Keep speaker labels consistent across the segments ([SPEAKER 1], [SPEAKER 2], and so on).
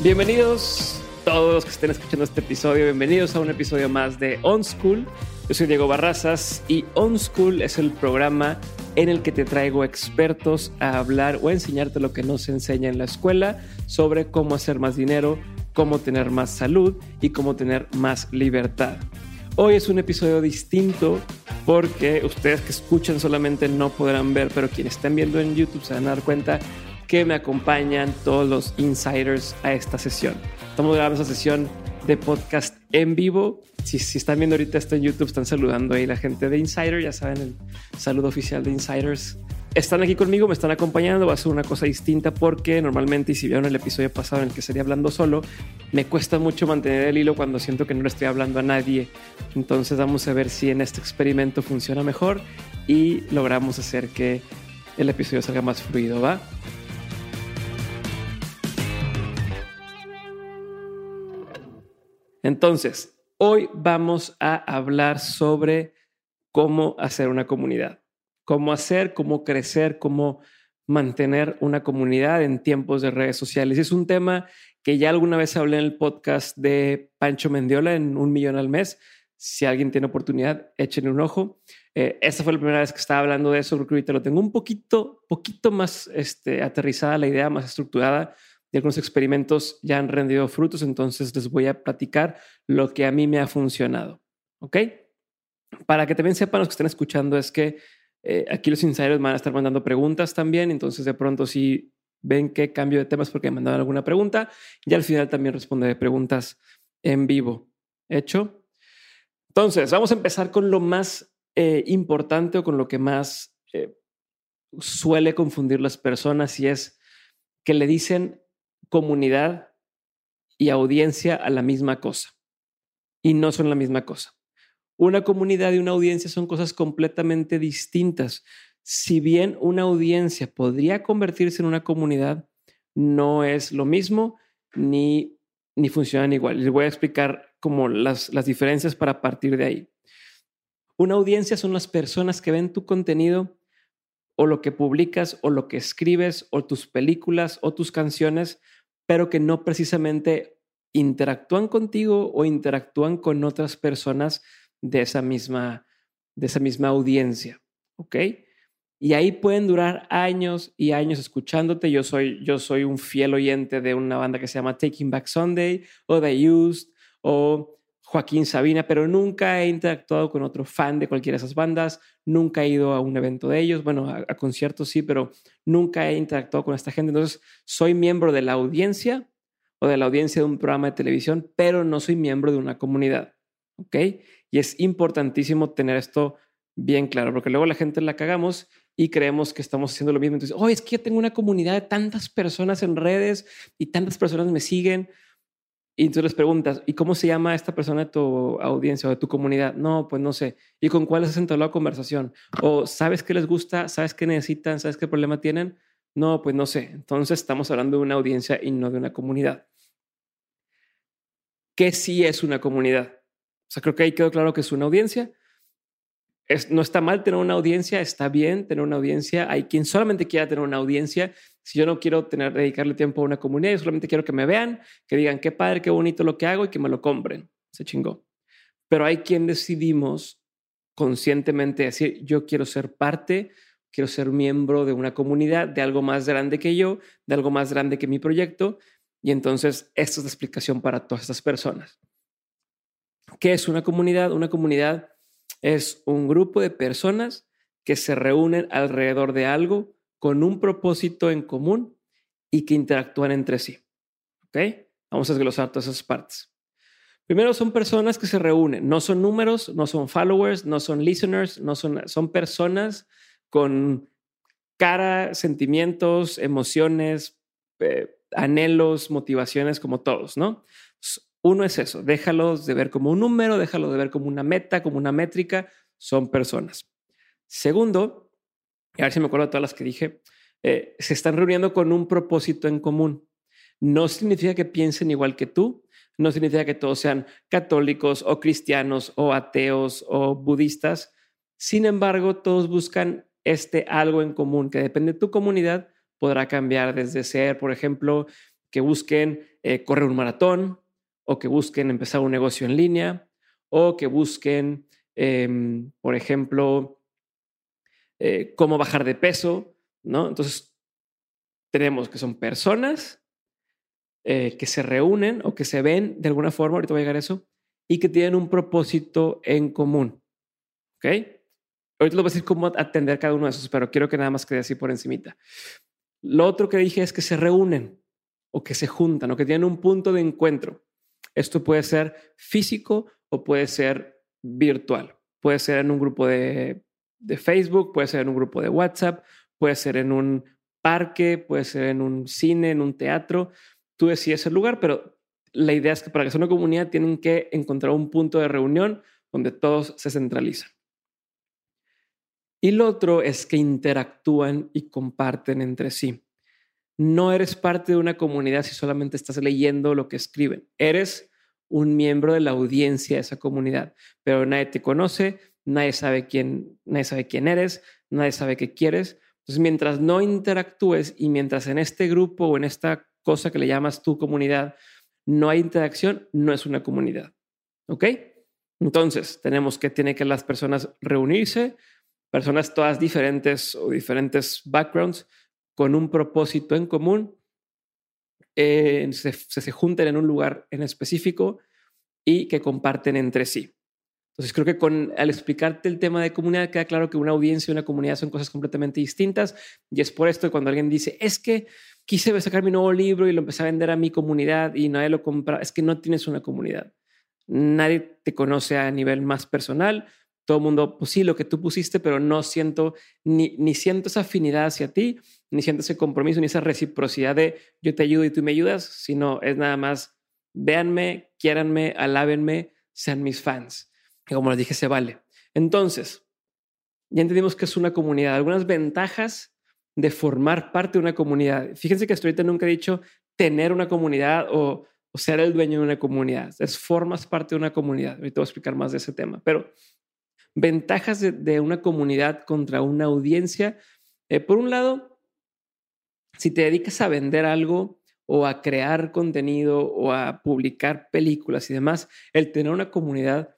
[SPEAKER 1] Bienvenidos todos los que estén escuchando este episodio, bienvenidos a un episodio más de On School. Yo soy Diego Barrazas y On School es el programa en el que te traigo expertos a hablar o a enseñarte lo que no se enseña en la escuela sobre cómo hacer más dinero, cómo tener más salud y cómo tener más libertad. Hoy es un episodio distinto porque ustedes que escuchan solamente no podrán ver, pero quienes están viendo en YouTube se van a dar cuenta que me acompañan todos los insiders a esta sesión. Estamos grabando esa sesión de podcast en vivo. Si, si, están viendo ahorita esto en YouTube, están saludando ahí la gente de Insider, ya saben, el saludo oficial de Insiders. Están aquí conmigo, me están acompañando, va a ser una cosa distinta porque normalmente, y si vieron el episodio pasado en el que sería hablando solo, me cuesta mucho mantener el hilo cuando siento que no le estoy hablando a nadie. Entonces vamos a ver si en este experimento funciona mejor y logramos hacer que el episodio salga más fluido, ¿va? Entonces, hoy vamos a hablar sobre cómo hacer una comunidad, cómo hacer, cómo crecer, cómo mantener una comunidad en tiempos de redes sociales. Es un tema que ya alguna vez hablé en el podcast de Pancho Mendiola en un millón al mes. Si alguien tiene oportunidad, échenle un ojo. Eh, esta fue la primera vez que estaba hablando de eso, porque ahorita lo tengo un poquito, poquito más este, aterrizada la idea, más estructurada y algunos experimentos ya han rendido frutos, entonces les voy a platicar lo que a mí me ha funcionado. ¿Ok? Para que también sepan los que están escuchando, es que eh, aquí los insiders van a estar mandando preguntas también, entonces de pronto si ven que cambio de temas porque me mandaron alguna pregunta, y al final también responderé preguntas en vivo. ¿Hecho? Entonces, vamos a empezar con lo más eh, importante o con lo que más eh, suele confundir las personas y es que le dicen comunidad y audiencia a la misma cosa. Y no son la misma cosa. Una comunidad y una audiencia son cosas completamente distintas. Si bien una audiencia podría convertirse en una comunidad, no es lo mismo ni, ni funcionan igual. Les voy a explicar como las, las diferencias para partir de ahí. Una audiencia son las personas que ven tu contenido o lo que publicas o lo que escribes o tus películas o tus canciones pero que no precisamente interactúan contigo o interactúan con otras personas de esa misma, de esa misma audiencia. ¿Ok? Y ahí pueden durar años y años escuchándote. Yo soy, yo soy un fiel oyente de una banda que se llama Taking Back Sunday o The Used o Joaquín Sabina, pero nunca he interactuado con otro fan de cualquiera de esas bandas, nunca he ido a un evento de ellos, bueno, a, conciertos sí, pero nunca he interactuado con esta gente. Entonces, soy miembro de la audiencia o de la audiencia de un programa de televisión, pero no soy miembro de una comunidad, ¿ok? Y es importantísimo tener esto bien claro, porque luego la gente la cagamos y creemos que estamos haciendo lo mismo. Entonces, oh, es que yo tengo una comunidad de tantas personas en redes y tantas personas me siguen y tú les preguntas, ¿y cómo se llama esta persona de tu audiencia o de tu comunidad? No, pues no sé. ¿Y con cuál has la conversación? ¿O sabes qué les gusta? ¿Sabes qué necesitan? ¿Sabes qué problema tienen? No, pues no sé. Entonces estamos hablando de una audiencia y no de una comunidad. ¿Qué sí es una comunidad? O sea, creo que ahí quedó claro que es una audiencia. Es, no está mal tener una audiencia, está bien tener una audiencia. Hay quien solamente quiera tener una audiencia si yo no quiero tener, dedicarle tiempo a una comunidad, yo solamente quiero que me vean, que digan qué padre, qué bonito lo que hago y que me lo compren. Se chingó. Pero hay quien decidimos conscientemente decir, yo quiero ser parte, quiero ser miembro de una comunidad, de algo más grande que yo, de algo más grande que mi proyecto. Y entonces, esta es la explicación para todas estas personas. ¿Qué es una comunidad? Una comunidad es un grupo de personas que se reúnen alrededor de algo con un propósito en común y que interactúan entre sí. ¿Ok? Vamos a desglosar todas esas partes. Primero son personas que se reúnen, no son números, no son followers, no son listeners, no son, son personas con cara, sentimientos, emociones, eh, anhelos, motivaciones como todos, ¿no? Uno es eso, déjalos de ver como un número, déjalo de ver como una meta, como una métrica, son personas. Segundo, a ver si me acuerdo de todas las que dije, eh, se están reuniendo con un propósito en común. No significa que piensen igual que tú, no significa que todos sean católicos o cristianos o ateos o budistas. Sin embargo, todos buscan este algo en común que depende de tu comunidad, podrá cambiar desde ser, por ejemplo, que busquen eh, correr un maratón o que busquen empezar un negocio en línea o que busquen, em, por ejemplo, eh, cómo bajar de peso, ¿no? Entonces, tenemos que son personas eh, que se reúnen o que se ven de alguna forma, ahorita voy a llegar a eso, y que tienen un propósito en común. ¿Ok? Ahorita les voy a decir cómo atender cada uno de esos, pero quiero que nada más quede así por encimita. Lo otro que dije es que se reúnen o que se juntan o que tienen un punto de encuentro. Esto puede ser físico o puede ser virtual. Puede ser en un grupo de, de Facebook, puede ser en un grupo de WhatsApp, puede ser en un parque, puede ser en un cine, en un teatro. Tú decides el lugar, pero la idea es que para que sea una comunidad tienen que encontrar un punto de reunión donde todos se centralizan. Y lo otro es que interactúan y comparten entre sí. No eres parte de una comunidad si solamente estás leyendo lo que escriben. Eres un miembro de la audiencia de esa comunidad, pero nadie te conoce, nadie sabe quién, nadie sabe quién eres, nadie sabe qué quieres. Entonces, mientras no interactúes y mientras en este grupo o en esta cosa que le llamas tu comunidad no hay interacción, no es una comunidad. ¿Ok? Entonces, tenemos que tiene que las personas reunirse, personas todas diferentes o diferentes backgrounds con un propósito en común, eh, se, se, junten en un lugar en específico y que comparten entre sí. Entonces creo que con al explicarte el tema de comunidad queda claro que una audiencia y una comunidad son cosas completamente distintas y es por esto que cuando alguien dice es que quise sacar mi nuevo libro y lo empecé a vender a mi comunidad y nadie lo compra, es que no tienes una comunidad. Nadie te conoce a nivel más personal, todo el mundo, pues sí, lo que tú pusiste, pero no siento, ni, ni siento esa afinidad hacia ti, ni siento ese compromiso, ni esa reciprocidad de yo te ayudo y tú me ayudas, sino es nada más, véanme, quiéranme, alábenme, sean mis fans. Y como les dije, se vale. Entonces, ya entendimos que es una comunidad. Algunas ventajas de formar parte de una comunidad. Fíjense que hasta ahorita nunca he dicho tener una comunidad o, ser el dueño de una comunidad. Es formas parte de una comunidad. Ahorita voy a explicar más de ese tema, pero Ventajas de, una comunidad contra una audiencia. Eh, por un lado, si te dedicas a vender algo o a crear contenido o a publicar películas y demás, el tener una comunidad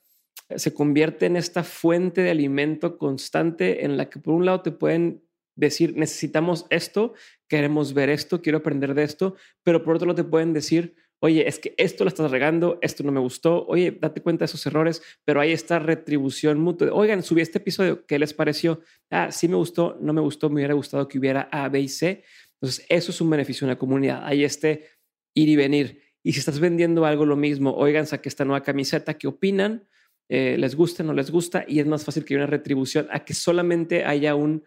[SPEAKER 1] se convierte en esta fuente de alimento constante en la que por un lado te pueden decir, necesitamos esto, queremos ver esto, quiero aprender de esto, pero por otro lado te pueden decir, oye, es que esto lo estás regando, esto no me gustó, oye, date cuenta de esos errores, pero hay esta retribución mutua. Oigan, subí este episodio, ¿qué les pareció? Ah, sí me gustó, no me gustó, me hubiera gustado que hubiera A, B y C. Entonces, eso es un beneficio de una comunidad. Hay este ir y venir. Y si estás vendiendo algo, lo mismo, oigan, saqué esta nueva camiseta, ¿qué opinan? Eh, ¿Les gusta, no les gusta? Y es más fácil que haya una retribución a que solamente haya un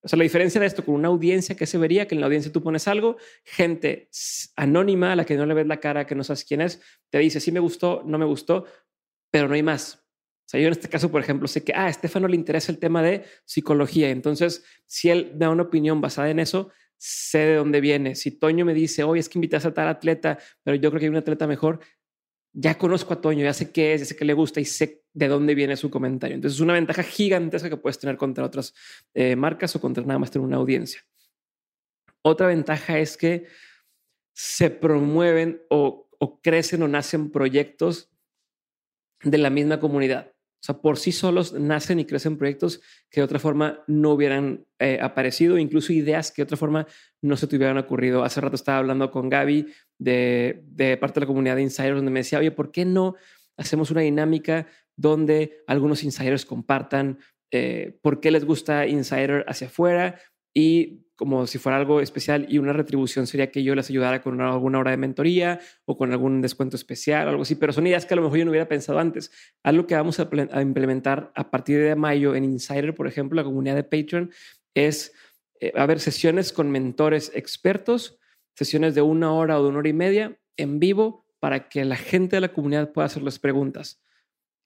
[SPEAKER 1] o sea, la diferencia de esto con una audiencia que se vería que en la audiencia tú pones algo, gente anónima a la que no le ves la cara, que no sabes quién es, te dice sí me gustó, no me gustó, pero no hay más. O sea, yo en este caso, por ejemplo, sé que ah, a Estefano le interesa el tema de psicología. Entonces, si él da una opinión basada en eso, sé de dónde viene. Si Toño me dice, hoy es que invitas a tal atleta, pero yo creo que hay un atleta mejor, ya conozco a Toño, ya sé qué es, ya sé qué le gusta y sé de dónde viene su comentario. Entonces es una ventaja gigantesca que puedes tener contra otras eh, marcas o contra nada más tener una audiencia. Otra ventaja es que se promueven o, o crecen o nacen proyectos de la misma comunidad. O sea, por sí solos nacen y crecen proyectos que de otra forma no hubieran eh, aparecido, incluso ideas que de otra forma no se te hubieran ocurrido. Hace rato estaba hablando con Gaby de, parte de la comunidad de insiders, donde me decía, oye, ¿por qué no hacemos una dinámica donde algunos insiders compartan eh, por qué les gusta insider hacia afuera y como si fuera algo especial y una retribución sería que yo les ayudara con alguna hora de mentoría o con algún descuento especial algo así, pero son ideas que a lo mejor yo no hubiera pensado antes. Algo que vamos a, implementar a partir de mayo en Insider, por ejemplo, la comunidad de Patreon, es eh, haber sesiones con mentores expertos, sesiones de una hora o de una hora y media en vivo para que la gente de la comunidad pueda hacerles preguntas.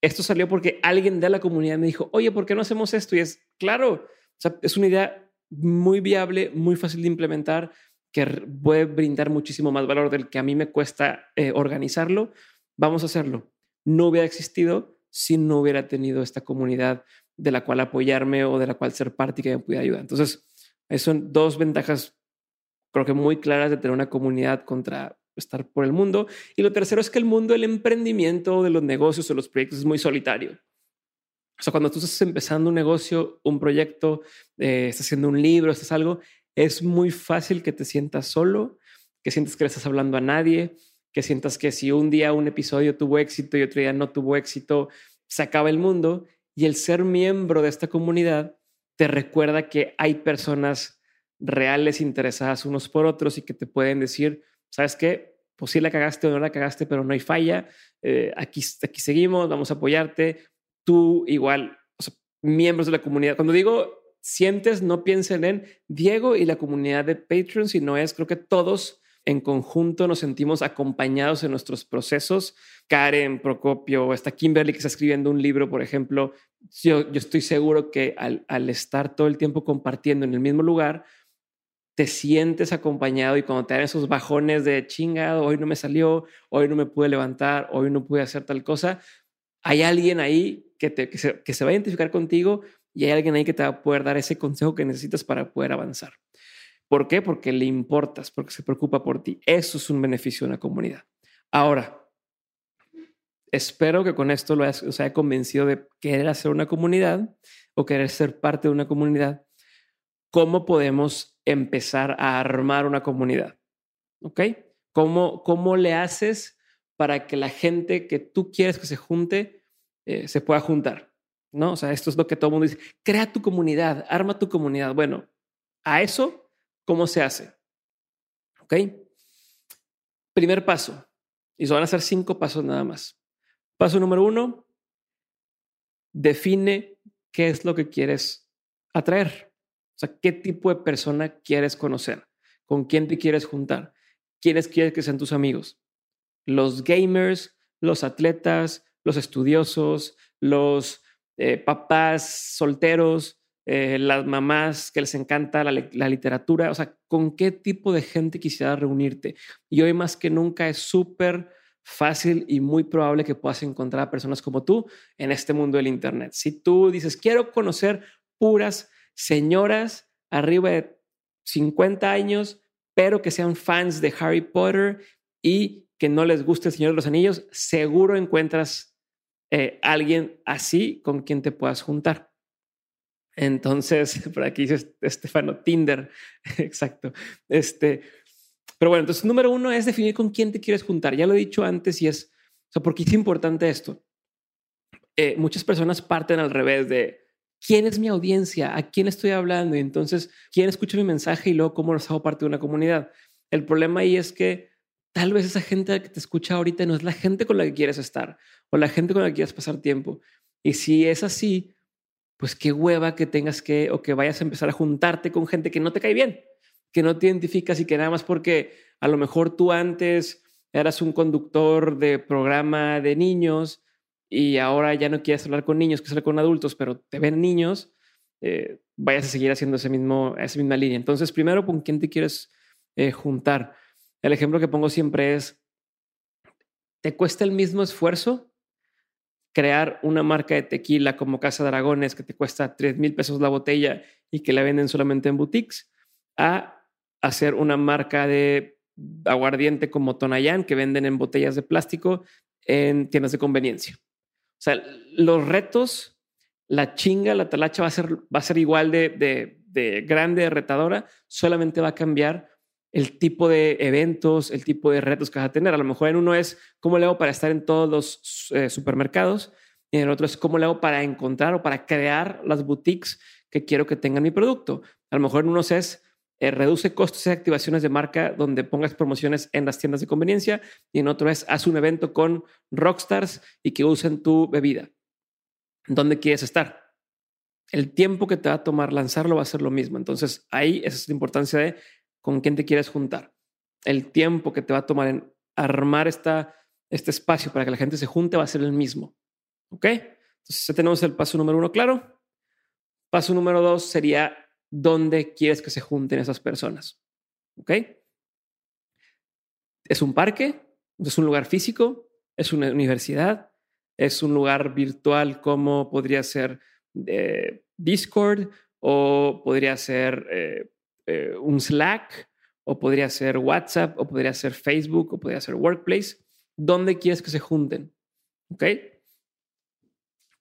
[SPEAKER 1] Esto salió porque alguien de la comunidad me dijo, oye, ¿por qué no hacemos esto? Y es claro, es una idea muy viable, muy fácil de implementar, que puede brindar muchísimo más valor del que a mí me cuesta eh, organizarlo, vamos a hacerlo. No hubiera existido si no hubiera tenido esta comunidad de la cual apoyarme o de la cual ser parte y que me pudiera ayudar. Entonces, son dos ventajas creo que muy claras de tener una comunidad contra estar por el mundo. Y lo tercero es que el mundo del emprendimiento, de los negocios o los proyectos es muy solitario. O sea, cuando tú estás empezando un negocio, un proyecto, eh, estás haciendo un libro, estás algo, es muy fácil que te sientas solo, que sientas que le estás hablando a nadie, que sientas que si un día un episodio tuvo éxito y otro día no tuvo éxito, se acaba el mundo. Y el ser miembro de esta comunidad te recuerda que hay personas reales interesadas unos por otros y que te pueden decir, ¿sabes qué? Pues sí la cagaste o no la cagaste, pero no hay falla. Eh, aquí, aquí seguimos, vamos a apoyarte. Tú igual, miembros de la comunidad. Cuando digo sientes, no piensen en Diego y la comunidad de Patreon, sino es, creo que todos en conjunto nos sentimos acompañados en nuestros procesos. Karen, Procopio, está Kimberly que está escribiendo un libro, por ejemplo. Yo, yo estoy seguro que al, al estar todo el tiempo compartiendo en el mismo lugar, te sientes acompañado y cuando te dan esos bajones de chingado, hoy no me salió, hoy no me pude levantar, hoy no pude hacer tal cosa, hay alguien ahí que, se, va a identificar contigo y hay alguien ahí que te va a poder dar ese consejo que necesitas para poder avanzar. ¿Por qué? Porque le importas, porque se preocupa por ti. Eso es un beneficio de una comunidad. Ahora, espero que con esto lo os haya convencido de querer hacer una comunidad o querer ser parte de una comunidad. ¿Cómo podemos empezar a armar una comunidad. ¿Ok? ¿Cómo, cómo le haces para que la gente que tú quieres que se junte eh, se pueda juntar? ¿No? O sea, esto es lo que todo el mundo dice. Crea tu comunidad, arma tu comunidad. Bueno, a eso, ¿cómo se hace? ¿Ok? Primer paso. Y se van a hacer cinco pasos nada más. Paso número uno, define qué es lo que quieres atraer. O sea, ¿qué tipo de persona quieres conocer? ¿Con quién te quieres juntar? ¿Quiénes quieres que sean tus amigos? Los gamers, los atletas, los estudiosos, los eh, papás solteros, eh, las mamás que les encanta la, la, literatura. O sea, ¿con qué tipo de gente quisiera reunirte? Y hoy más que nunca es súper fácil y muy probable que puedas encontrar a personas como tú en este mundo del Internet. Si tú dices, quiero conocer puras señoras arriba de 50 años, pero que sean fans de Harry Potter y que no les guste el Señor de los Anillos, seguro encuentras eh, alguien así con quien te puedas juntar. Entonces, por aquí dice Estefano, Tinder, exacto. Este, pero bueno, entonces, número uno es definir con quién te quieres juntar. Ya lo he dicho antes y es, o sea, ¿por qué es importante esto? Eh, muchas personas parten al revés de, quién es mi audiencia, a quién estoy hablando y entonces quién escucha mi mensaje y luego cómo los hago parte de una comunidad. El problema ahí es que tal vez esa gente que te escucha ahorita no es la gente con la que quieres estar o la gente con la que quieres pasar tiempo. Y si es así, pues qué hueva que tengas que o que vayas a empezar a juntarte con gente que no te cae bien, que no te identificas y que nada más porque a lo mejor tú antes eras un conductor de programa de niños y ahora ya no quieres hablar con niños, que hablar con adultos, pero te ven niños, eh, vayas a seguir haciendo ese mismo, esa misma línea. Entonces, primero, ¿con quién te quieres eh, juntar? El ejemplo que pongo siempre es, ¿te cuesta el mismo esfuerzo crear una marca de tequila como Casa Dragones que te cuesta 3 mil pesos la botella y que la venden solamente en boutiques, a hacer una marca de aguardiente como Tonayán que venden en botellas de plástico en tiendas de conveniencia? O sea, los retos, la chinga, la talacha va a ser, va a ser igual de, de, de grande, de retadora, solamente va a cambiar el tipo de eventos, el tipo de retos que vas a tener. A lo mejor en uno es cómo le hago para estar en todos los eh, supermercados y en el otro es cómo le hago para encontrar o para crear las boutiques que quiero que tengan mi producto. A lo mejor en unos es eh, reduce costos y activaciones de marca donde pongas promociones en las tiendas de conveniencia y en otro es haz un evento con rockstars y que usen tu bebida. ¿Dónde quieres estar? El tiempo que te va a tomar lanzarlo va a ser lo mismo. Entonces ahí esa es la importancia de con quién te quieres juntar. El tiempo que te va a tomar en armar esta, este espacio para que la gente se junte va a ser el mismo. ¿Ok? Entonces ya tenemos el paso número uno claro. Paso número dos sería dónde quieres que se junten esas personas. ¿Ok? ¿Es un parque? ¿Es un lugar físico? ¿Es una universidad? ¿Es un lugar virtual como podría ser eh, Discord o podría ser eh, eh, un Slack o podría ser WhatsApp, o podría ser Facebook, o podría ser Workplace. ¿Dónde quieres que se junten? ¿Ok?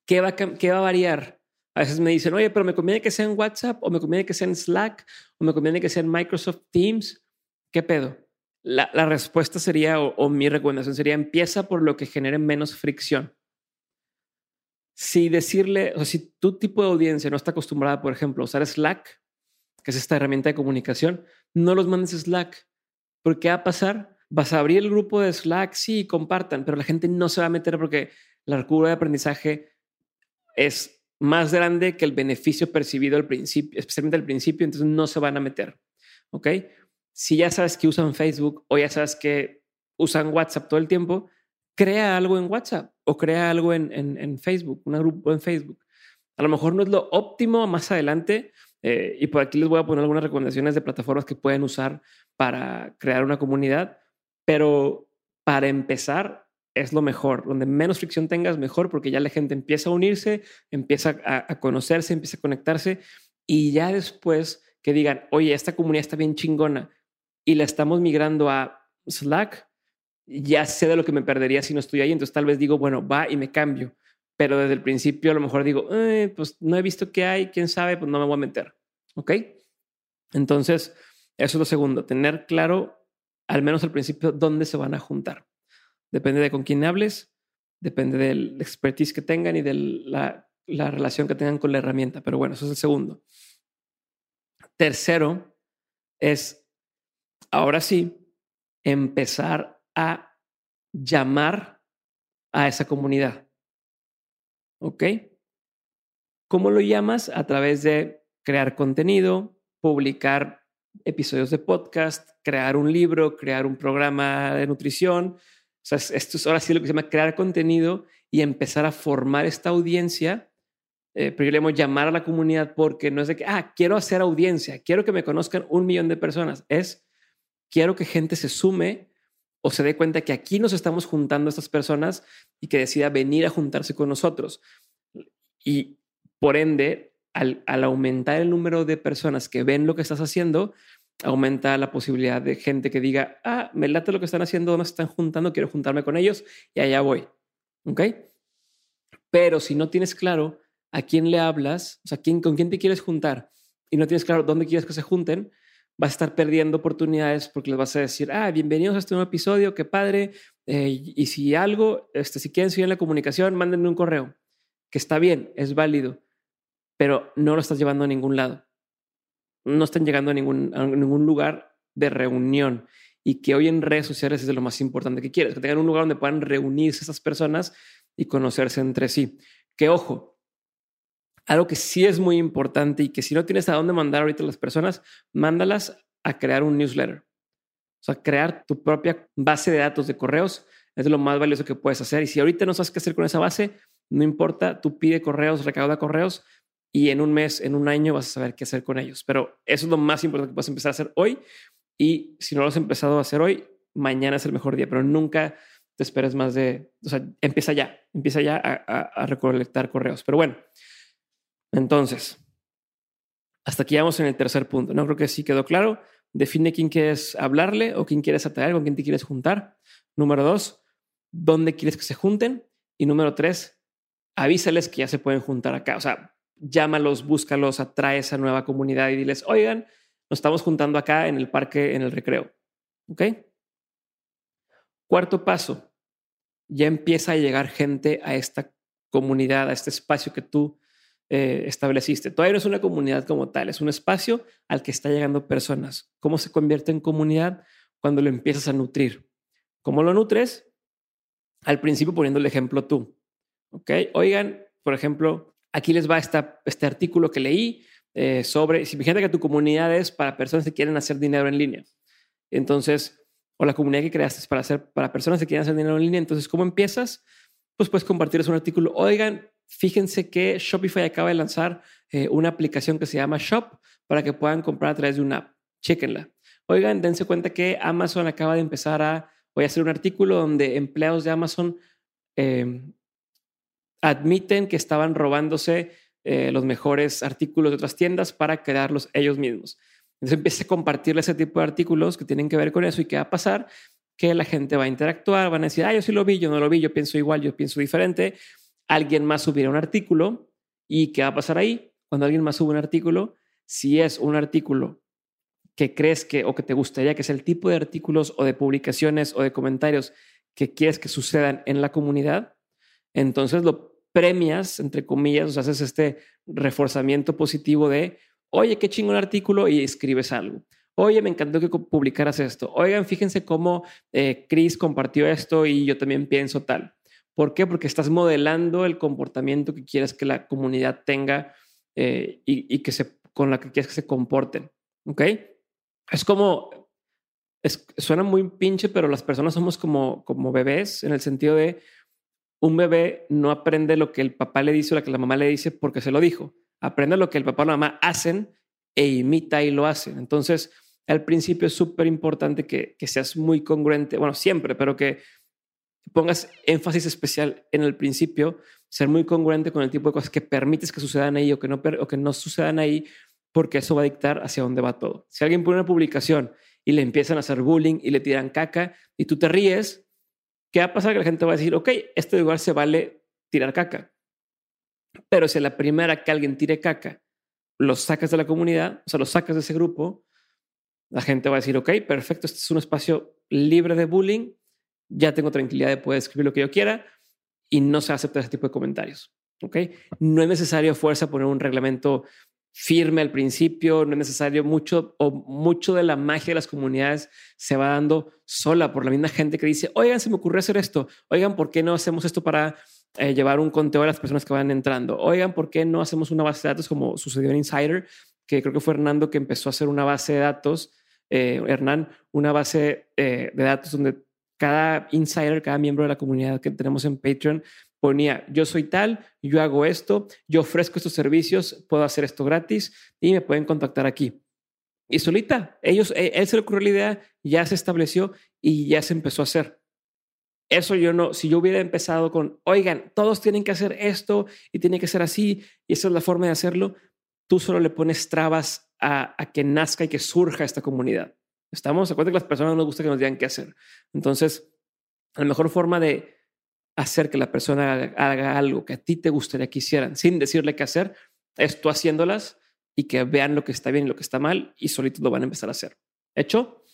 [SPEAKER 1] ¿Qué va, ¿Qué va a variar? A veces me dicen, oye, pero me conviene que sea en WhatsApp, o me conviene que sea en Slack, o me conviene que sea en Microsoft Teams. ¿Qué pedo? La, respuesta sería, o, mi recomendación sería, empieza por lo que genere menos fricción. Si decirle, o si tu tipo de audiencia no está acostumbrada, por ejemplo, a usar Slack, que es esta herramienta de comunicación, no los mandes Slack. Porque ¿qué va a pasar? Vas a abrir el grupo de Slack, sí, compartan, pero la gente no se va a meter porque la curva de aprendizaje es más grande que el beneficio percibido al principio, especialmente al principio, entonces no se van a meter. ¿Ok? Si ya sabes que usan Facebook o ya sabes que usan WhatsApp todo el tiempo, crea algo en WhatsApp o crea algo en, en, Facebook, un grupo en Facebook. A lo mejor no es lo óptimo más adelante. Eh, y por aquí les voy a poner algunas recomendaciones de plataformas que pueden usar para crear una comunidad. Pero para empezar, es lo mejor. Donde menos fricción tengas, mejor, porque ya la gente empieza a unirse, empieza a, a conocerse, empieza a conectarse. Y ya después que digan, oye, esta comunidad está bien chingona y la estamos migrando a Slack, ya sé de lo que me perdería si no estoy ahí. Entonces tal vez digo, bueno, va y me cambio. Pero desde el principio a lo mejor digo, eh, pues no he visto qué hay, quién sabe, pues no me voy a meter. ¿Ok? Entonces, eso es lo segundo, tener claro, al menos al principio, dónde se van a juntar. Depende de con quién hables, depende del expertise que tengan y de la, la relación que tengan con la herramienta. Pero bueno, eso es el segundo. Tercero es, ahora sí, empezar a llamar a esa comunidad. ¿Ok? ¿Cómo lo llamas? A través de crear contenido, publicar episodios de podcast, crear un libro, crear un programa de nutrición. O sea, esto es ahora sí lo que se llama crear contenido y empezar a formar esta audiencia. Eh, pero yo le llamar a la comunidad porque no es de que, ah, quiero hacer audiencia, quiero que me conozcan un millón de personas. Es, quiero que gente se sume o se dé cuenta que aquí nos estamos juntando estas personas y que decida venir a juntarse con nosotros. Y por ende, al, aumentar el número de personas que ven lo que estás haciendo, aumenta la posibilidad de gente que diga, ah, me late lo que están haciendo, dónde se están juntando, quiero juntarme con ellos y allá voy. ¿Ok? Pero si no tienes claro a quién le hablas, o sea, quién, con quién te quieres juntar y no tienes claro dónde quieres que se junten, vas a estar perdiendo oportunidades porque les vas a decir, ah, bienvenidos a este nuevo episodio, qué padre. Eh, y si algo, este, si quieren seguir en la comunicación, mándenme un correo, que está bien, es válido, pero no lo estás llevando a ningún lado. No están llegando a ningún, a ningún lugar de reunión y que hoy en redes sociales es lo más importante que quieres, que tengan un lugar donde puedan reunirse esas personas y conocerse entre sí. Que ojo, algo que sí es muy importante y que si no tienes a dónde mandar ahorita a las personas, mándalas a crear un newsletter. O sea, crear tu propia base de datos de correos es lo más valioso que puedes hacer. Y si ahorita no sabes qué hacer con esa base, no importa, tú pide correos, recauda correos y en un mes, en un año vas a saber qué hacer con ellos. Pero eso es lo más importante que puedes empezar a hacer hoy. Y si no lo has empezado a hacer hoy, mañana es el mejor día, pero nunca te esperes más de, o sea, empieza ya, empieza ya a, a recolectar correos. Pero bueno, entonces, hasta aquí vamos en el tercer punto. No creo que sí quedó claro. Define quién quieres hablarle o quién quieres atraer, con quién te quieres juntar. Número dos, dónde quieres que se junten. Y número tres, avísales que ya se pueden juntar acá. O sea, llámalos, búscalos, atrae esa nueva comunidad y diles, oigan, nos estamos juntando acá en el parque, en el recreo. ¿Ok? Cuarto paso, ya empieza a llegar gente a esta comunidad, a este espacio que tú eh, estableciste. Todavía no es una comunidad como tal, es un espacio al que está llegando personas. ¿Cómo se convierte en comunidad? Cuando lo empiezas a nutrir. ¿Cómo lo nutres? Al principio poniendo el ejemplo tú. ¿Ok? Oigan, por ejemplo, aquí les va esta, este artículo que leí eh, sobre, si fíjate que tu comunidad es para personas que quieren hacer dinero en línea. Entonces, o la comunidad que creaste es para, hacer, para personas que quieren hacer dinero en línea. Entonces, ¿cómo empiezas? Pues puedes compartirles un artículo. Oigan, Fíjense que Shopify acaba de lanzar eh, una aplicación que se llama Shop para que puedan comprar a través de una app. Chéquenla. Oigan, dense cuenta que Amazon acaba de empezar a, voy a hacer un artículo donde empleados de Amazon em, admiten que estaban robándose eh, los mejores artículos de otras tiendas para crearlos ellos mismos. Entonces empieza a compartirle ese tipo de artículos que tienen que ver con eso y qué va a pasar, que la gente va a interactuar, van a decir, ah, yo sí lo vi, yo no lo vi, yo pienso igual, yo pienso diferente. Alguien más subirá un artículo y qué va a pasar ahí cuando alguien más sube un artículo. Si es un artículo que crees que o que te gustaría que es el tipo de artículos o de publicaciones o de comentarios que quieres que sucedan en la comunidad, entonces lo premias, entre comillas, o sea, haces este reforzamiento positivo de, oye, qué chingón artículo y escribes algo. Oye, me encantó que publicaras esto. Oigan, fíjense cómo eh, Chris compartió esto y yo también pienso tal. ¿Por qué? Porque estás modelando el comportamiento que quieres que la comunidad tenga eh, y, que se, con la que quieres que se comporten. ¿Ok? Es como, suena muy pinche, pero las personas somos como, como bebés en el sentido de un bebé no aprende lo que el papá le dice o lo que la mamá le dice porque se lo dijo aprende lo que el papá o la mamá hacen e imita y lo hacen. Entonces, al principio es súper importante que, seas muy congruente, bueno, siempre, pero que pongas énfasis especial en el principio, ser muy congruente con el tipo de cosas que permites que sucedan ahí o que no, que no sucedan ahí, porque eso va a dictar hacia dónde va todo. Si alguien pone una publicación y le empiezan a hacer bullying y le tiran caca y tú te ríes, ¿qué va a pasar? Que la gente va a decir, ok, este lugar se vale tirar caca. Pero si a la primera que alguien tire caca, lo sacas de la comunidad, o sea, lo sacas de ese grupo, la gente va a decir, ok, perfecto, este es un espacio libre de bullying, ya tengo tranquilidad de poder escribir lo que yo quiera y no se acepta ese tipo de comentarios. Ok, no es necesario fuerza poner un reglamento firme al principio, no es necesario mucho o mucho de la magia de las comunidades se va dando sola por la misma gente que dice, oigan, se me ocurrió hacer esto, oigan, ¿por qué no hacemos esto para eh, llevar un conteo a las personas que van entrando. Oigan, ¿por qué no hacemos una base de datos como sucedió en Insider? Que creo que fue Hernando que empezó a hacer una base de datos, eh, Hernán, una base eh, de datos donde cada insider, cada miembro de la comunidad que tenemos en Patreon ponía, yo soy tal, yo hago esto, yo ofrezco estos servicios, puedo hacer esto gratis y me pueden contactar aquí. Y solita, ellos, él se le ocurrió la idea, ya se estableció y ya se empezó a hacer. Eso yo no, si yo hubiera empezado con, oigan, todos tienen que hacer esto y tiene que ser así y esa es la forma de hacerlo, tú solo le pones trabas a, que nazca y que surja esta comunidad. Estamos, acuerdan que las personas no nos gusta que nos digan qué hacer. Entonces, la mejor forma de hacer que la persona haga, algo que a ti te gustaría que hicieran sin decirle qué hacer es tú haciéndolas y que vean lo que está bien y lo que está mal y solitos lo van a empezar a hacer. ¿Hecho?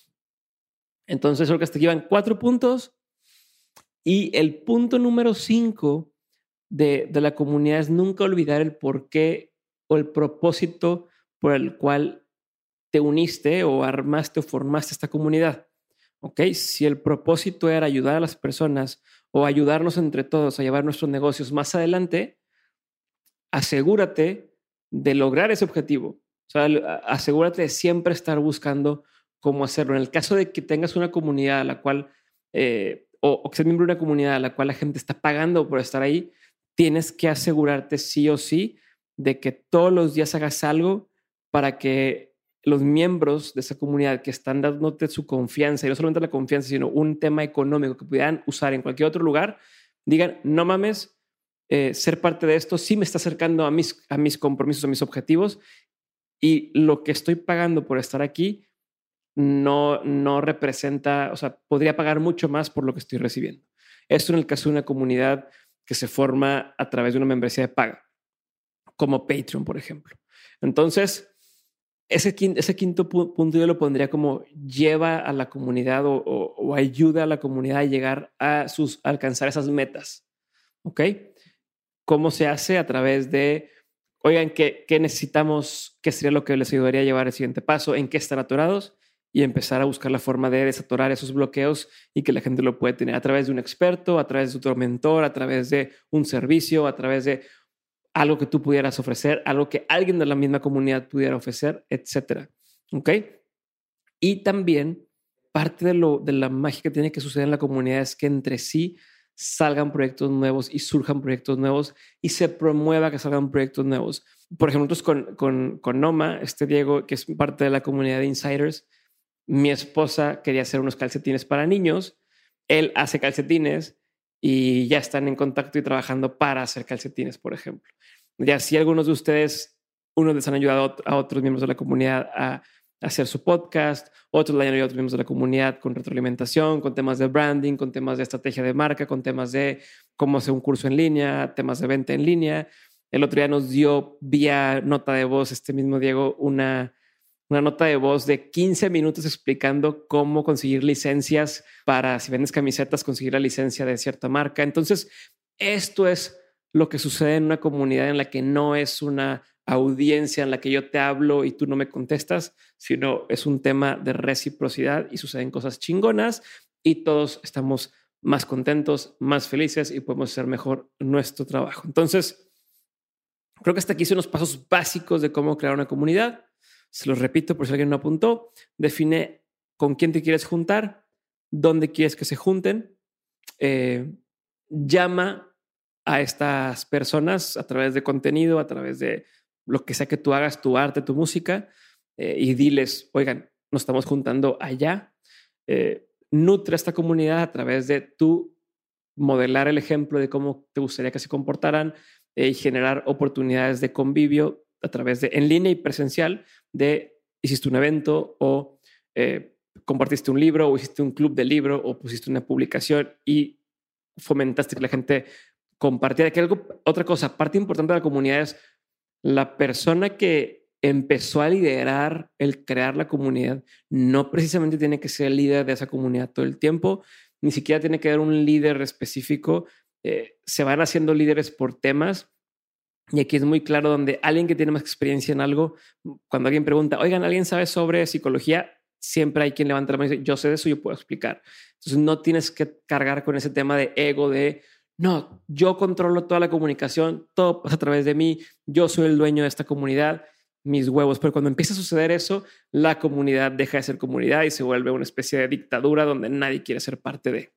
[SPEAKER 1] Entonces, creo que hasta aquí van cuatro puntos y el punto número cinco de, la comunidad es nunca olvidar el por qué o el propósito por el cual te uniste o armaste o formaste esta comunidad. ¿Ok? Si el propósito era ayudar a las personas o ayudarnos entre todos a llevar nuestros negocios más adelante, asegúrate de lograr ese objetivo. O sea, asegúrate de siempre estar buscando cómo hacerlo. En el caso de que tengas una comunidad a la cual eh, o, que seas miembro de una comunidad a la cual la gente está pagando por estar ahí, tienes que asegurarte sí o sí de que todos los días hagas algo para que los miembros de esa comunidad que están dándote su confianza, y no solamente la confianza, sino un tema económico que pudieran usar en cualquier otro lugar, digan, no mames, eh, ser parte de esto sí me está acercando a mis, a mis compromisos, a mis objetivos, y lo que estoy pagando por estar aquí no, no representa, o sea, podría pagar mucho más por lo que estoy recibiendo. Esto en el caso de una comunidad que se forma a través de una membresía de paga, como Patreon, por ejemplo. Entonces, ese quinto, ese quinto punto yo lo pondría como lleva a la comunidad o, ayuda a la comunidad a llegar a sus alcanzar esas metas. ¿Ok? ¿Cómo se hace? A través de, oigan, ¿qué, necesitamos? ¿Qué sería lo que les ayudaría a llevar el siguiente paso? ¿En qué están atorados? y empezar a buscar la forma de desatorar esos bloqueos y que la gente lo puede tener a través de un experto, a través de otro mentor, a través de un servicio, a través de algo que tú pudieras ofrecer, algo que alguien de la misma comunidad pudiera ofrecer, etcétera. ¿Ok? Y también parte de, lo, de la magia que tiene que suceder en la comunidad es que entre sí salgan proyectos nuevos y surjan proyectos nuevos y se promueva que salgan proyectos nuevos. Por ejemplo, nosotros con, con, con Noma, este Diego, que es parte de la comunidad de Insiders, mi esposa quería hacer unos calcetines para niños, él hace calcetines y ya están en contacto y trabajando para hacer calcetines, por ejemplo. Ya si algunos de ustedes, unos les han ayudado a otros miembros de la comunidad a hacer su podcast, otros la y otros miembros de la comunidad con retroalimentación, con temas de branding, con temas de estrategia de marca, con temas de cómo hacer un curso en línea, temas de venta en línea. El otro día nos dio vía nota de voz, este mismo Diego, una, una nota de voz de 15 minutos explicando cómo conseguir licencias para, si vendes camisetas, conseguir la licencia de cierta marca. Entonces, esto es lo que sucede en una comunidad en la que no es una audiencia en la que yo te hablo y tú no me contestas, sino es un tema de reciprocidad y suceden cosas chingonas y todos estamos más contentos, más felices y podemos hacer mejor nuestro trabajo. Entonces, creo que hasta aquí son los pasos básicos de cómo crear una comunidad. Se los repito por si alguien no apuntó. Define con quién te quieres juntar, dónde quieres que se junten. Eh, llama a estas personas a través de contenido, a través de lo que sea que tú hagas, tu arte, tu música, eh, y diles, oigan, nos estamos juntando allá. Eh, nutre esta comunidad a través de tú modelar el ejemplo de cómo te gustaría que se comportaran y generar oportunidades de convivio a través de en línea y presencial de hiciste un evento o compartiste un libro o hiciste un club de libro o pusiste una publicación y fomentaste que la gente compartiera. Que algo, otra cosa, parte importante de la comunidad es la persona que empezó a liderar el crear la comunidad no precisamente tiene que ser el líder de esa comunidad todo el tiempo, ni siquiera tiene que haber un líder específico. Eh, se van haciendo líderes por temas. Y aquí es muy claro donde alguien que tiene más experiencia en algo, cuando alguien pregunta, oigan, ¿alguien sabe sobre psicología? Siempre hay quien levanta la mano y dice, yo sé de eso, yo puedo explicar. Entonces no tienes que cargar con ese tema de ego, de no, yo controlo toda la comunicación, todo pasa a través de mí, yo soy el dueño de esta comunidad, mis huevos. Pero cuando empieza a suceder eso, la comunidad deja de ser comunidad y se vuelve una especie de dictadura donde nadie quiere ser parte de.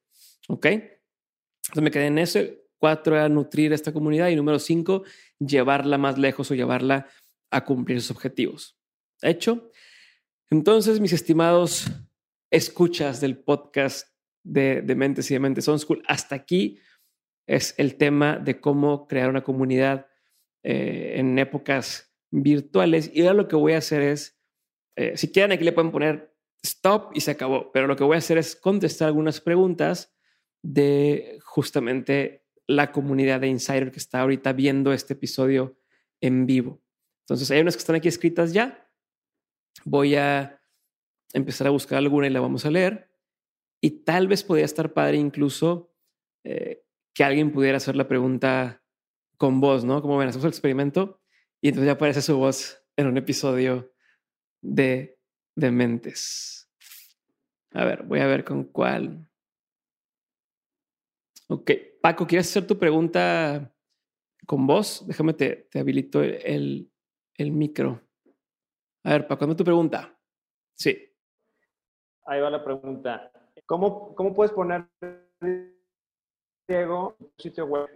[SPEAKER 1] ¿Ok? Entonces me quedé en ese. Cuatro era nutrir esta comunidad y número cinco, llevarla más lejos o llevarla a cumplir sus objetivos. ¿Hecho? Entonces, mis estimados escuchas del podcast de, de Mentes y de Mentes On School, hasta aquí es el tema de cómo crear una comunidad eh, en épocas virtuales. Y ahora lo que voy a hacer es, eh, si quieren, aquí le pueden poner stop y se acabó, pero lo que voy a hacer es contestar algunas preguntas de justamente la comunidad de Insider que está ahorita viendo este episodio en vivo. Entonces, hay unas que están aquí escritas ya. Voy a empezar a buscar alguna y la vamos a leer. Y tal vez podría estar padre incluso eh, que alguien pudiera hacer la pregunta con voz, ¿no? Como ven, hacemos el experimento y entonces ya aparece su voz en un episodio de Dementes. A ver, voy a ver con cuál. Ok, Paco, ¿quieres hacer tu pregunta con voz? Déjame, te, habilito el, el micro. A ver, Paco, dame tu pregunta. Sí.
[SPEAKER 2] Ahí va la pregunta. ¿Cómo, cómo puedes poner Diego, un sitio web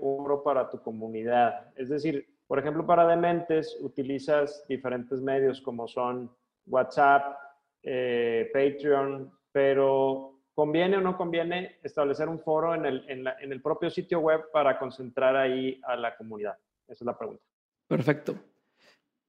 [SPEAKER 2] para tu comunidad. Es decir, por ejemplo, para dementes utilizas diferentes medios como son WhatsApp, eh, Patreon, pero ¿conviene o no conviene establecer un foro en el, en el propio sitio web para concentrar ahí a la comunidad? Esa es la pregunta.
[SPEAKER 1] Perfecto.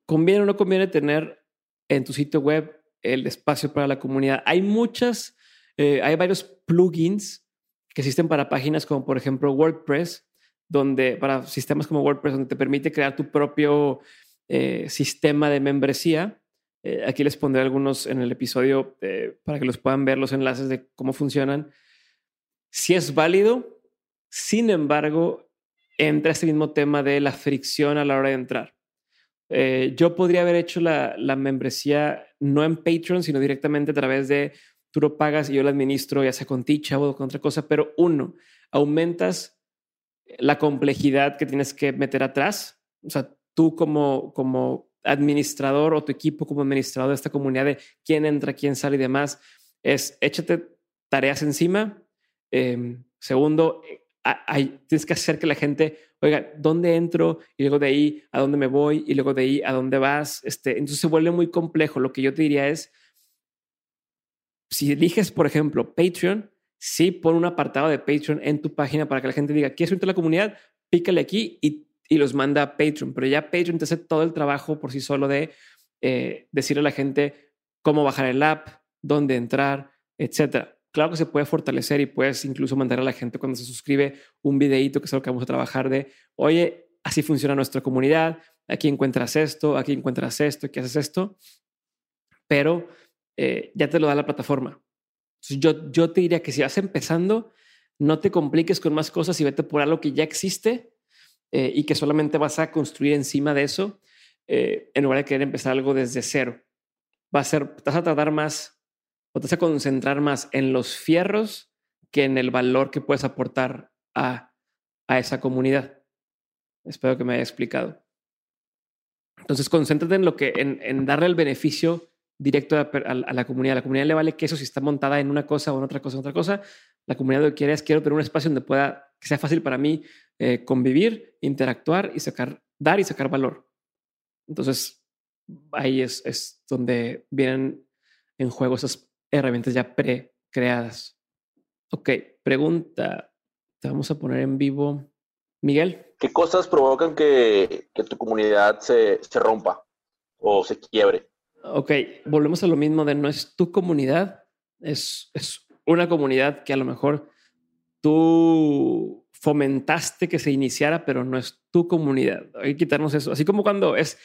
[SPEAKER 1] ¿Conviene o no conviene tener en tu sitio web el espacio para la comunidad? Hay muchas, eh, hay varios plugins que existen para páginas como por ejemplo WordPress, donde para sistemas como WordPress, donde te permite crear tu propio eh, sistema de membresía. Eh, aquí les pondré algunos en el episodio eh, para que los puedan ver los enlaces de cómo funcionan. Si es válido, sin embargo, entra este mismo tema de la fricción a la hora de entrar. yo podría haber hecho la, la membresía no en Patreon, sino directamente a través de tú lo pagas y yo lo administro, ya sea con Ticha o con otra cosa, pero uno, aumentas la complejidad que tienes que meter atrás. O sea, tú como, como administrador o tu equipo como administrador de esta comunidad de quién entra, quién sale y demás, es échate tareas encima. Em, segundo, hay, tienes que hacer que la gente, oiga, ¿dónde entro? Y luego de ahí, ¿a dónde me voy? Y luego de ahí, ¿a dónde vas? Este, entonces se vuelve muy complejo. Lo que yo te diría es, si eliges, por ejemplo, Patreon, sí pon un apartado de Patreon en tu página para que la gente diga, ¿quieres unirte a la comunidad? Pícale aquí y, y, los manda Patreon. Pero ya Patreon te hace todo el trabajo por sí solo de eh, decirle a la gente cómo bajar el app, dónde entrar, etcétera. Claro que se puede fortalecer y puedes incluso mandar a la gente cuando se suscribe un videito, que es lo que vamos a trabajar de, oye, así funciona nuestra comunidad, aquí encuentras esto, aquí encuentras esto, aquí haces esto, pero eh, ya te lo da la plataforma. yo, yo te diría que si vas empezando, no te compliques con más cosas y vete por algo que ya existe eh, y que solamente vas a construir encima de eso eh, en lugar de querer empezar algo desde cero. Va a ser, vas a tardar más o te vas a concentrar más en los fierros que en el valor que puedes aportar a, a esa comunidad. Espero que me haya explicado. Entonces, concéntrate en lo que, en, en darle el beneficio directo a, la comunidad. A la comunidad le vale que eso si está montada en una cosa o en otra cosa, en otra cosa. La comunidad lo que quiere es quiero tener un espacio donde pueda, que sea fácil para mí eh, convivir, interactuar y sacar, dar y sacar valor. Entonces, ahí es, es donde vienen en juego esas herramientas ya pre-creadas. Ok, pregunta. Te vamos a poner en vivo. Miguel.
[SPEAKER 3] ¿Qué cosas provocan que, que tu comunidad se, se rompa o se quiebre?
[SPEAKER 1] Ok, volvemos a lo mismo de no es tu comunidad, es, es una comunidad que a lo mejor tú fomentaste que se iniciara, pero no es tu comunidad. Hay que quitarnos eso. Así como cuando es,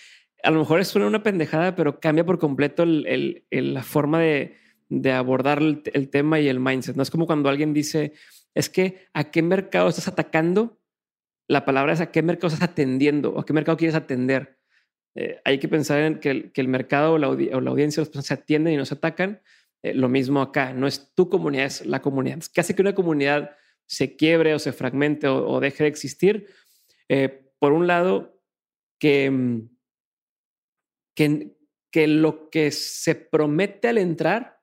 [SPEAKER 1] a lo mejor es una pendejada, pero cambia por completo el, el, la forma de, de abordar el, el, tema y el mindset. No es como cuando alguien dice, es que a qué mercado estás atacando. La palabra es a qué mercado estás atendiendo o a qué mercado quieres atender. Eh, hay que pensar en que el, que el mercado o la, audiencia se atienden y no se atacan. Eh, lo mismo acá, no es tu comunidad, es la comunidad. ¿Qué hace que una comunidad se quiebre o se fragmente o, deje de existir? Eh, por un lado, que, mm, que, que, lo que se promete al entrar,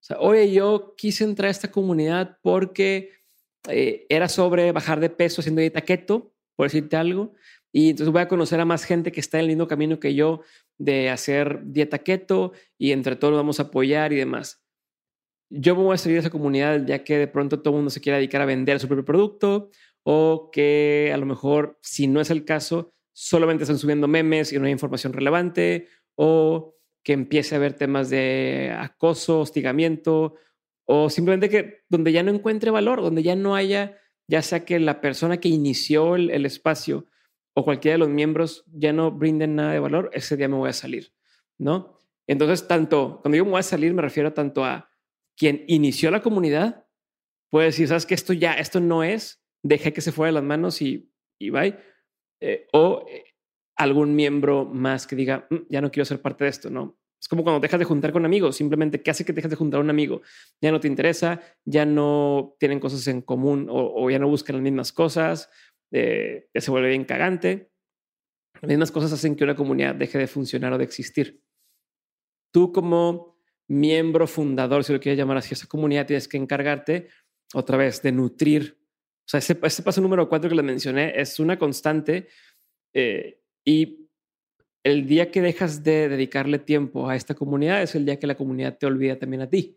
[SPEAKER 1] o sea, oye, yo quise entrar a esta comunidad porque era sobre bajar de peso haciendo dieta keto, por decirte algo, y entonces voy a conocer a más gente que está en el mismo camino que yo de hacer dieta keto y entre todos vamos a apoyar y demás. Yo voy a salir de esa comunidad ya que de pronto todo el mundo se quiera dedicar a vender su propio producto o que a lo mejor, si no es el caso, solamente están subiendo memes y no hay información relevante o que empiece a haber temas de acoso, hostigamiento o simplemente que donde ya no encuentre valor, donde ya no haya, ya sea que la persona que inició el espacio o cualquiera de los miembros ya no brinden nada de valor, ese día me voy a salir, ¿no? Entonces, tanto, cuando yo me voy a salir, me refiero tanto a quien inició la comunidad, puede decir, sabes que esto ya, esto no es, dejé que se fuera de las manos y, y bye. Eh, o eh, algún miembro más que diga, mm, ya no quiero ser parte de esto, ¿no? Es como cuando dejas de juntar con amigos, simplemente, ¿qué hace que dejas de juntar a un amigo? Ya no te interesa, ya no tienen cosas en común o ya no buscan las mismas cosas, se vuelve bien cagante. Las mismas cosas hacen que una comunidad deje de funcionar o de existir. Tú como miembro fundador, si lo quieres llamar así, esa comunidad tienes que encargarte otra vez de nutrir. O sea, ese, paso número cuatro que le mencioné es una constante eh, y el día que dejas de dedicarle tiempo a esta comunidad es el día que la comunidad te olvida también a ti.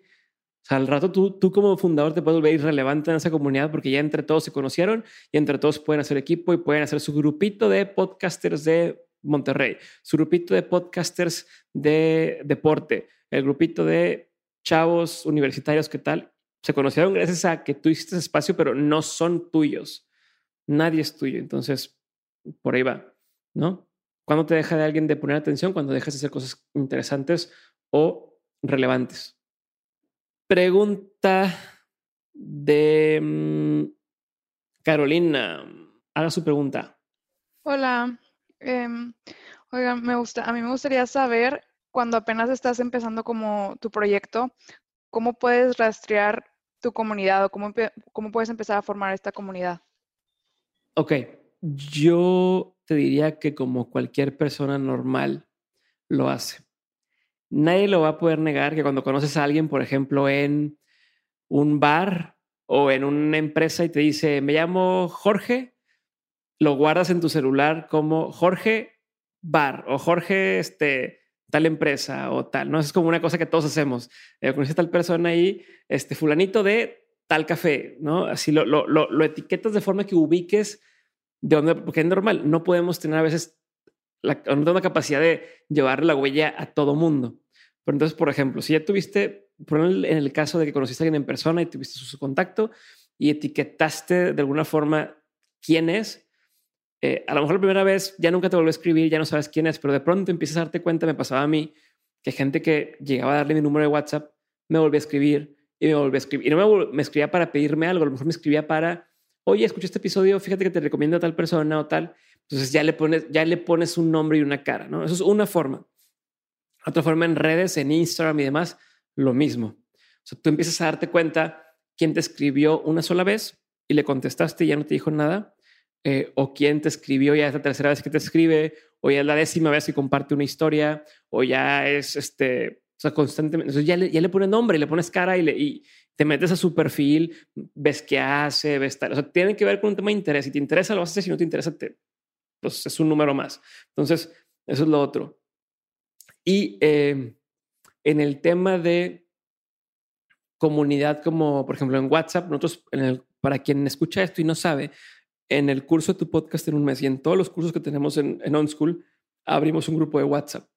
[SPEAKER 1] O sea, al rato tú, tú como fundador te puedes volver irrelevante en esa comunidad porque ya entre todos se conocieron y entre todos pueden hacer equipo y pueden hacer su grupito de podcasters de Monterrey, su grupito de podcasters de deporte, el grupito de chavos universitarios que tal. Se conocieron gracias a que tú hiciste espacio, pero no son tuyos. Nadie es tuyo. Entonces, por ahí va, ¿no? ¿Cuándo te deja de alguien de poner atención? Cuando dejas de hacer cosas interesantes o relevantes. Pregunta de mm, Carolina. Haga su pregunta.
[SPEAKER 4] Hola. Oigan, me gusta, a mí me gustaría saber, cuando apenas estás empezando como tu proyecto, ¿cómo puedes rastrear tu comunidad o cómo, cómo puedes empezar a formar esta comunidad?
[SPEAKER 1] Ok, yo te diría que como cualquier persona normal lo hace nadie lo va a poder negar que cuando conoces a alguien, por ejemplo, en un bar o en una empresa y te dice, me llamo Jorge, lo guardas en tu celular como Jorge Bar o Jorge este, tal empresa o tal. No es como una cosa que todos hacemos. Eh, conoces a tal persona ahí, este fulanito de tal café, ¿no? Así lo, lo, lo, lo etiquetas de forma que ubiques de dónde, porque es normal, no podemos tener a veces la, no tengo la capacidad de llevar la huella a todo mundo. Pero entonces, por ejemplo, si ya tuviste, por en el caso de que conociste a alguien en persona y tuviste su contacto y etiquetaste de alguna forma quién es, eh, a lo mejor la primera vez ya nunca te volvió a escribir, ya no sabes quién es, pero de pronto empiezas a darte cuenta, me pasaba a mí, que gente que llegaba a darle mi número de WhatsApp me volvía a escribir y me volvía a escribir. Y no me, me escribía para pedirme algo, a lo mejor me escribía para, oye, escuché este episodio, fíjate que te recomiendo a tal persona o tal. Entonces ya le pones, ya le pones un nombre y una cara, ¿no? Eso es una forma. Otra forma en redes, en Instagram y demás, lo mismo. O sea, tú empiezas a darte cuenta quién te escribió una sola vez y le contestaste y ya no te dijo nada eh, o quién te escribió ya es la tercera vez que te escribe, o ya es la décima vez que comparte una historia, o ya es este, o sea, constantemente. Entonces ya le, ya le pones nombre y le pones cara y, le, y te metes a su perfil, ves qué hace, ves tal. O sea, tiene que ver con un tema de interés. Si te interesa, lo haces. Si no te interesa, te, pues es un número más. Entonces, eso es lo otro. Y eh, en el tema de comunidad, como por ejemplo en WhatsApp, nosotros, para quien escucha esto y no sabe, en el curso de tu podcast en un mes y en todos los cursos que tenemos en, en OnSchool, abrimos un grupo de WhatsApp.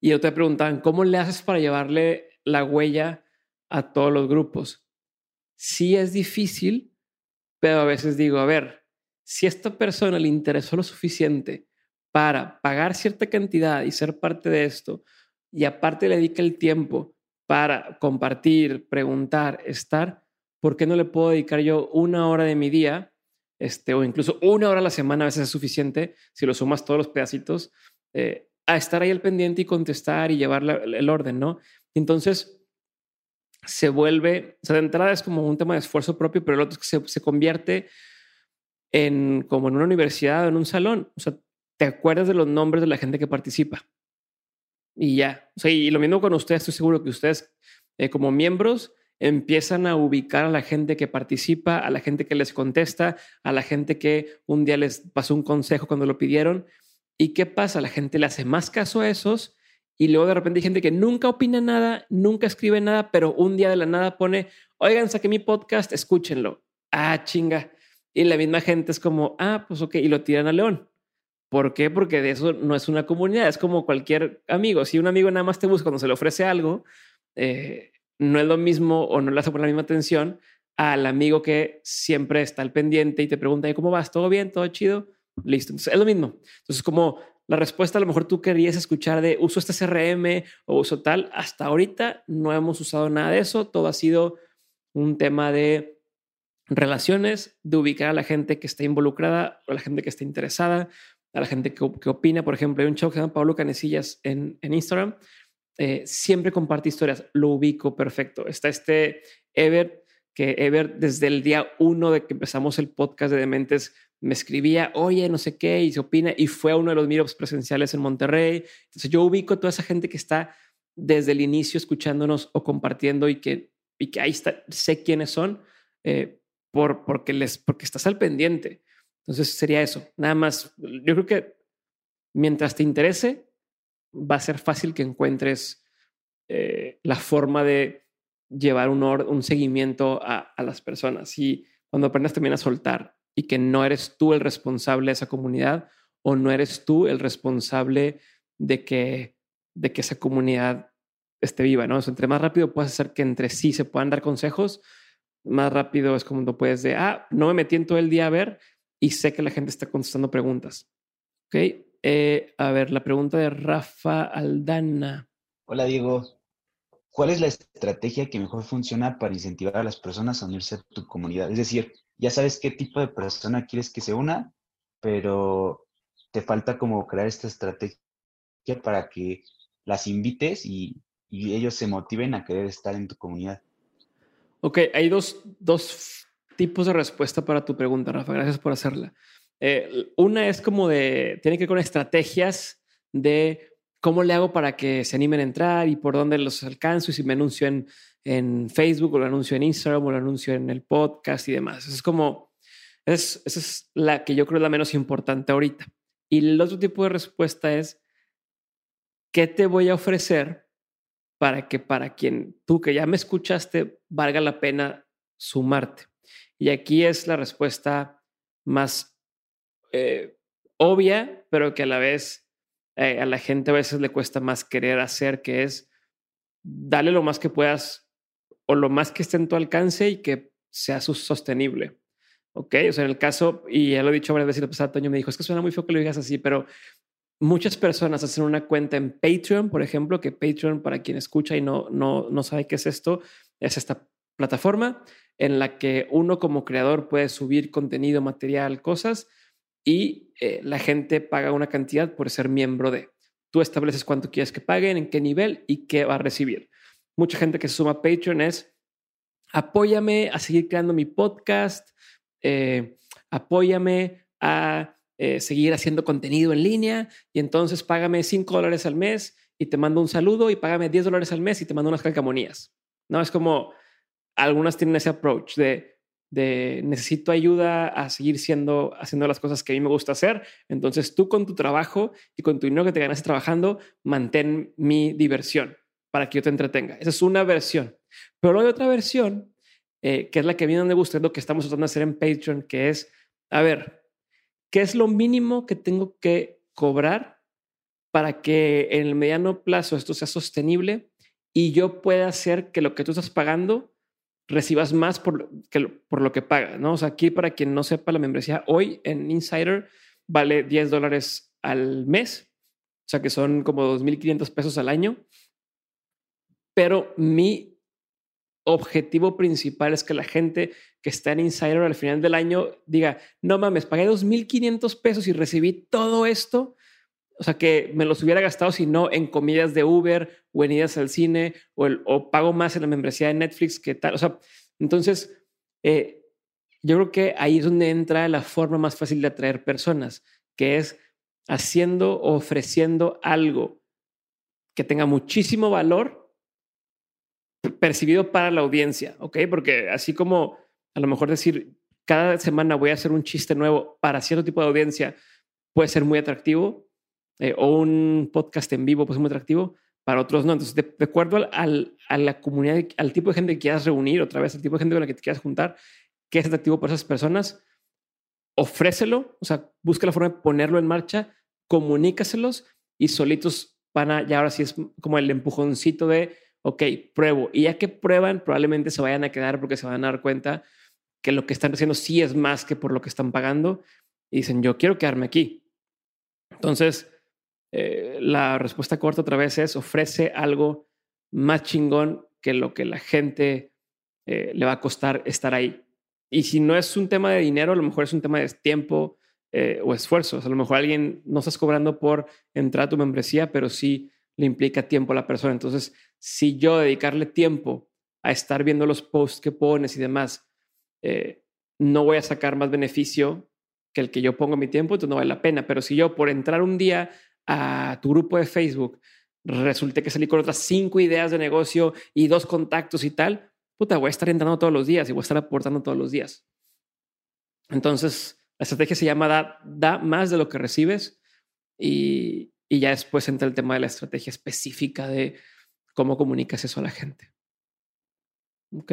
[SPEAKER 1] Y yo te preguntaban, ¿cómo le haces para llevarle la huella a todos los grupos? Sí es difícil, pero a veces digo, a ver, si a esta persona le interesó lo suficiente para pagar cierta cantidad y ser parte de esto, y aparte le dedica el tiempo para compartir, preguntar, estar, ¿por qué no le puedo dedicar yo una hora de mi día? Este, o incluso una hora a la semana a veces es suficiente si lo sumas todos los pedacitos eh, a estar ahí al pendiente y contestar y llevar el orden, ¿no? Entonces se vuelve, o sea, de entrada es como un tema de esfuerzo propio, pero el otro es que se, se convierte en como en una universidad o en un salón. O sea, te acuerdas de los nombres de la gente que participa. Y ya. O sea, y lo mismo con ustedes, estoy seguro que ustedes eh, como miembros empiezan a ubicar a la gente que participa, a la gente que les contesta, a la gente que un día les pasó un consejo cuando lo pidieron. ¿Y qué pasa? La gente le hace más caso a esos y luego de repente hay gente que nunca opina nada, nunca escribe nada, pero un día de la nada pone, oigan, saqué mi podcast, escúchenlo. Ah, chinga. Y la misma gente es como, ah, pues ok, y lo tiran a León. ¿Por qué? Porque de eso no es una comunidad, es como cualquier amigo. Si un amigo nada más te busca cuando se le ofrece algo, eh, no es lo mismo o no le hace por la misma atención al amigo que siempre está al pendiente y te pregunta, ¿cómo vas? ¿Todo bien? ¿Todo chido? Listo. Entonces es lo mismo. Entonces, como la respuesta a lo mejor tú querías escuchar de uso este CRM o uso tal, hasta ahorita no hemos usado nada de eso. Todo ha sido un tema de relaciones, de ubicar a la gente que está involucrada a la gente que está interesada, a la gente que, opina. Por ejemplo, hay un chavo que se llama Pablo Canecillas en, en Instagram eh, siempre comparte historias, lo ubico perfecto. Está este Ever, que Ever desde el día uno de que empezamos el podcast de Dementes me escribía, oye, no sé qué, y se opina, y fue a uno de los meetups presenciales en Monterrey. Entonces yo ubico a toda esa gente que está desde el inicio escuchándonos o compartiendo y que, y que ahí está, sé quiénes son, eh, por, porque, les, porque estás al pendiente. Entonces sería eso, nada más. Yo creo que mientras te interese, va a ser fácil que encuentres eh, la forma de llevar un, un seguimiento a, las personas. Y cuando aprendas también a soltar y que no eres tú el responsable de esa comunidad o no eres tú el responsable de que, de que esa comunidad esté viva, ¿no? entre más rápido puedes hacer que entre sí se puedan dar consejos, más rápido es como no puedes de, ah, no me metí en todo el día a ver y sé que la gente está contestando preguntas. ¿Ok? Eh, a ver, la pregunta de Rafa Aldana.
[SPEAKER 5] Hola, Diego. ¿Cuál es la estrategia que mejor funciona para incentivar a las personas a unirse a tu comunidad? Es decir, ya sabes qué tipo de persona quieres que se una, pero te falta como crear esta estrategia para que las invites y, ellos se motiven a querer estar en tu comunidad.
[SPEAKER 1] Ok, hay dos, dos tipos de respuesta para tu pregunta, Rafa. Gracias por hacerla. Eh, una es como de, tiene que ver con estrategias de cómo le hago para que se animen a entrar y por dónde los alcanzo y si me anuncio en, en Facebook o lo anuncio en Instagram o lo anuncio en el podcast y demás. Es como, es, esa es la que yo creo es la menos importante ahorita. Y el otro tipo de respuesta es, ¿qué te voy a ofrecer para que para quien tú que ya me escuchaste valga la pena sumarte? Y aquí es la respuesta más eh, obvia, pero que a la vez eh, a la gente a veces le cuesta más querer hacer, que es darle lo más que puedas o lo más que esté en tu alcance y que sea sostenible. Ok, o sea, en el caso, y ya lo he dicho varias veces, el pasado Toño me dijo, es que suena muy feo que lo digas así, pero muchas personas hacen una cuenta en Patreon, por ejemplo, que Patreon, para quien escucha y no, no, no sabe qué es esto, es esta plataforma en la que uno como creador puede subir contenido, material, cosas y eh, la gente paga una cantidad por ser miembro de. Tú estableces cuánto quieres que paguen, en qué nivel y qué va a recibir. Mucha gente que se suma a Patreon es apóyame a seguir creando mi podcast, eh, apóyame a eh, seguir haciendo contenido en línea y entonces págame 5 dólares al mes y te mando un saludo y págame 10 dólares al mes y te mando unas calcamonías. No es como algunas tienen ese approach de, de necesito ayuda a seguir siendo, haciendo las cosas que a mí me gusta hacer. Entonces tú con tu trabajo y con tu dinero que te ganas trabajando, mantén mi diversión para que yo te entretenga. Esa es una versión. Pero hay otra versión, eh, que es la que a mí me gusta, es lo que estamos tratando de hacer en Patreon, que es, a ver, ¿qué es lo mínimo que tengo que cobrar para que en el mediano plazo esto sea sostenible y yo pueda hacer que lo que tú estás pagando recibas más por, que, por lo que pagas, ¿no? O sea, aquí para quien no sepa, la membresía hoy en Insider vale 10 dólares al mes, o sea que son como 2.500 pesos al año, pero mi objetivo principal es que la gente está en Insider al final del año diga, no mames, pagué 2.500 pesos y recibí todo esto o sea, que me los hubiera gastado si no en comidas de Uber o en idas al cine o pago más en la membresía de Netflix que tal. O sea, entonces, eh, yo creo que ahí es donde entra la forma más fácil de atraer personas, que es haciendo o ofreciendo algo que tenga muchísimo valor percibido para la audiencia, ¿ok? Porque así como a lo mejor decir, cada semana voy a hacer un chiste nuevo para cierto tipo de audiencia, puede ser muy atractivo, eh, o un podcast en vivo, pues muy atractivo, para otros no. Entonces, de, acuerdo al, a la comunidad, al tipo de gente que quieras reunir, otra vez, al tipo de gente con la que te quieras juntar, que es atractivo para esas personas, ofrécelo, o sea, busca la forma de ponerlo en marcha, comunícaselos y solitos van a, ya ahora sí es como el empujoncito de, ok, pruebo. Y ya que prueban, probablemente se vayan a quedar porque se van a dar cuenta que lo que están haciendo sí es más que por lo que están pagando. Y dicen, yo quiero quedarme aquí. Entonces, eh, la respuesta corta otra vez es ofrece algo más chingón que lo que la gente eh, le va a costar estar ahí. Y si no es un tema de dinero, a lo mejor es un tema de tiempo eh, o esfuerzos. a lo mejor alguien no estás cobrando por entrar a tu membresía, pero sí le implica tiempo a la persona. Entonces, si yo dedicarle tiempo a estar viendo los posts que pones y demás, no voy a sacar más beneficio que el que yo pongo mi tiempo, entonces no vale la pena. Pero si yo por entrar un día a tu grupo de Facebook, resulte que salí con otras cinco ideas de negocio y dos contactos y tal, puta, voy a estar entrando todos los días y voy a estar aportando todos los días. Entonces, la estrategia se llama da, da más de lo que recibes y, y ya después entra el tema de la estrategia específica de cómo comunicas eso a la gente. Ok.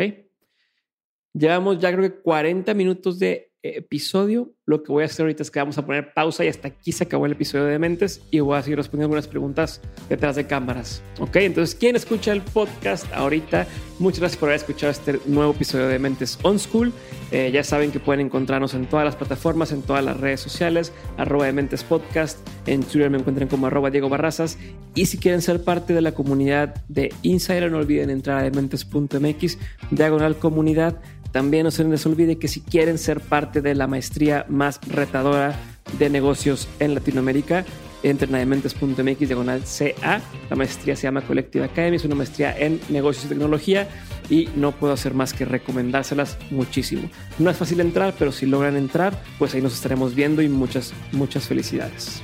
[SPEAKER 1] Llevamos ya creo que 40 minutos de episodio, lo que voy a hacer ahorita es que vamos a poner pausa y hasta aquí se acabó el episodio de Mentes y voy a seguir respondiendo algunas preguntas detrás de cámaras. Ok, entonces, ¿quién escucha el podcast ahorita? Muchas gracias por haber escuchado este nuevo episodio de Mentes On School. Eh, ya saben que pueden encontrarnos en todas las plataformas, en todas las redes sociales, arroba de Mentes Podcast. En Twitter me encuentran como arroba Diego Barrazas. Y si quieren ser parte de la comunidad de Insider, no olviden entrar a dementes.mx, diagonal comunidad también no se les olvide que si quieren ser parte de la maestría más retadora de negocios en Latinoamérica, entren a dementes.mx diagonal CA. La maestría se llama Collective Academy, es una maestría en negocios y tecnología y no puedo hacer más que recomendárselas muchísimo. No es fácil entrar, pero si logran entrar, pues ahí nos estaremos viendo y muchas, muchas felicidades.